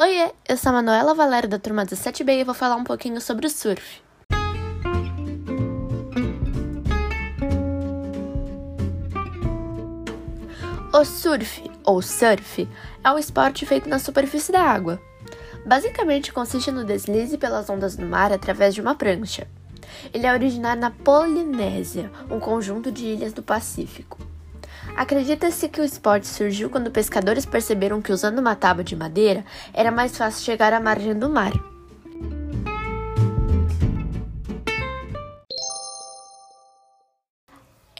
Oiê, eu sou a Manuela Valério da turma 17B e vou falar um pouquinho sobre o surf. O surf, ou surf, é um esporte feito na superfície da água. Basicamente consiste no deslize pelas ondas do mar através de uma prancha. Ele é originário na Polinésia, um conjunto de ilhas do Pacífico. Acredita-se que o esporte surgiu quando pescadores perceberam que usando uma tábua de madeira era mais fácil chegar à margem do mar.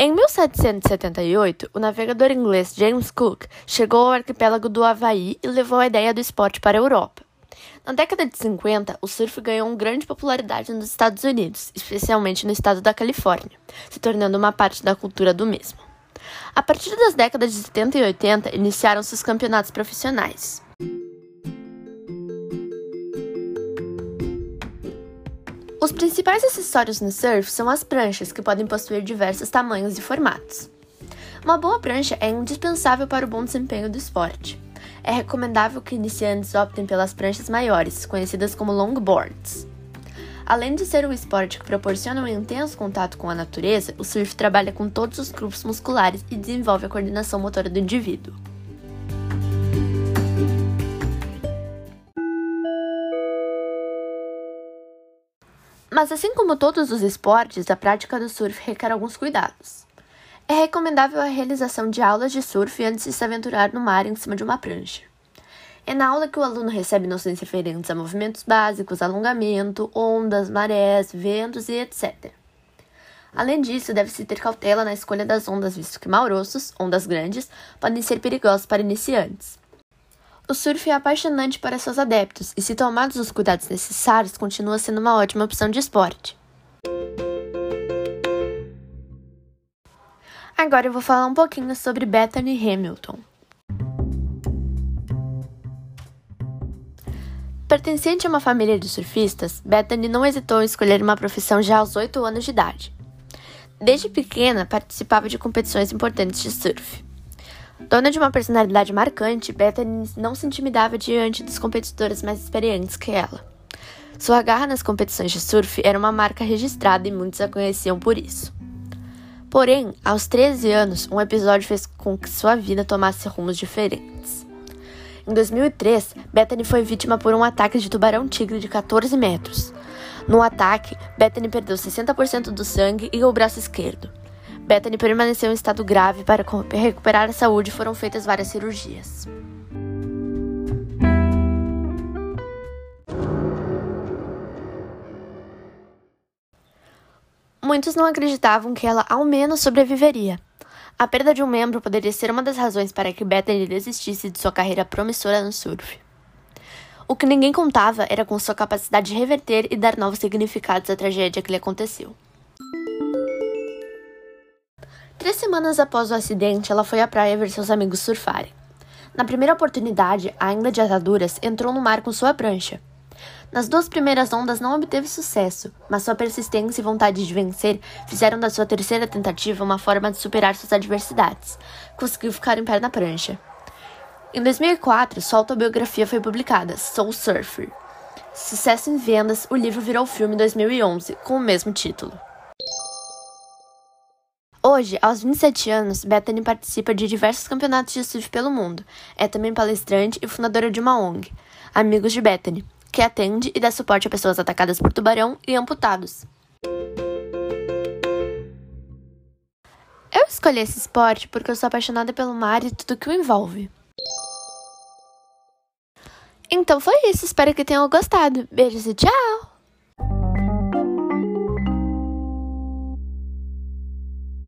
Em 1778, o navegador inglês James Cook chegou ao arquipélago do Havaí e levou a ideia do esporte para a Europa. Na década de 50, o surf ganhou grande popularidade nos Estados Unidos, especialmente no estado da Califórnia, se tornando uma parte da cultura do mesmo. A partir das décadas de 70 e 80, iniciaram-se os campeonatos profissionais. Os principais acessórios no surf são as pranchas, que podem possuir diversos tamanhos e formatos. Uma boa prancha é indispensável para o bom desempenho do esporte. É recomendável que iniciantes optem pelas pranchas maiores, conhecidas como longboards. Além de ser um esporte que proporciona um intenso contato com a natureza, o surf trabalha com todos os grupos musculares e desenvolve a coordenação motora do indivíduo. Mas assim como todos os esportes, a prática do surf requer alguns cuidados. É recomendável a realização de aulas de surf antes de se aventurar no mar em cima de uma prancha. É na aula que o aluno recebe noções referentes a movimentos básicos, alongamento, ondas, marés, ventos e etc. Além disso, deve-se ter cautela na escolha das ondas, visto que malroços, ondas grandes, podem ser perigosos para iniciantes. O surf é apaixonante para seus adeptos e, se tomados os cuidados necessários, continua sendo uma ótima opção de esporte. Agora eu vou falar um pouquinho sobre Bethany Hamilton. Pertencente a uma família de surfistas, Bethany não hesitou em escolher uma profissão já aos 8 anos de idade. Desde pequena, participava de competições importantes de surf. Dona de uma personalidade marcante, Bethany não se intimidava diante dos competidores mais experientes que ela. Sua garra nas competições de surf era uma marca registrada e muitos a conheciam por isso. Porém, aos 13 anos, um episódio fez com que sua vida tomasse rumos diferentes. Em 2003, Bethany foi vítima por um ataque de tubarão-tigre de 14 metros. No ataque, Bethany perdeu 60% do sangue e o braço esquerdo. Bethany permaneceu em estado grave para recuperar a saúde e foram feitas várias cirurgias. Muitos não acreditavam que ela ao menos sobreviveria. A perda de um membro poderia ser uma das razões para que Bethany desistisse de sua carreira promissora no surf. O que ninguém contava era com sua capacidade de reverter e dar novos significados à tragédia que lhe aconteceu. Três semanas após o acidente, ela foi à praia ver seus amigos surfarem. Na primeira oportunidade, ainda de ataduras, entrou no mar com sua prancha. Nas duas primeiras ondas não obteve sucesso, mas sua persistência e vontade de vencer fizeram da sua terceira tentativa uma forma de superar suas adversidades. Conseguiu ficar em pé na prancha. Em 2004, sua autobiografia foi publicada, Soul Surfer. Sucesso em vendas, o livro virou filme em 2011, com o mesmo título. Hoje, aos 27 anos, Bethany participa de diversos campeonatos de surf pelo mundo. É também palestrante e fundadora de uma ONG, Amigos de Bethany, que atende e dá suporte a pessoas atacadas por tubarão e amputados. Eu escolhi esse esporte porque eu sou apaixonada pelo mar e tudo que o envolve. Então foi isso, espero que tenham gostado. Beijos e tchau!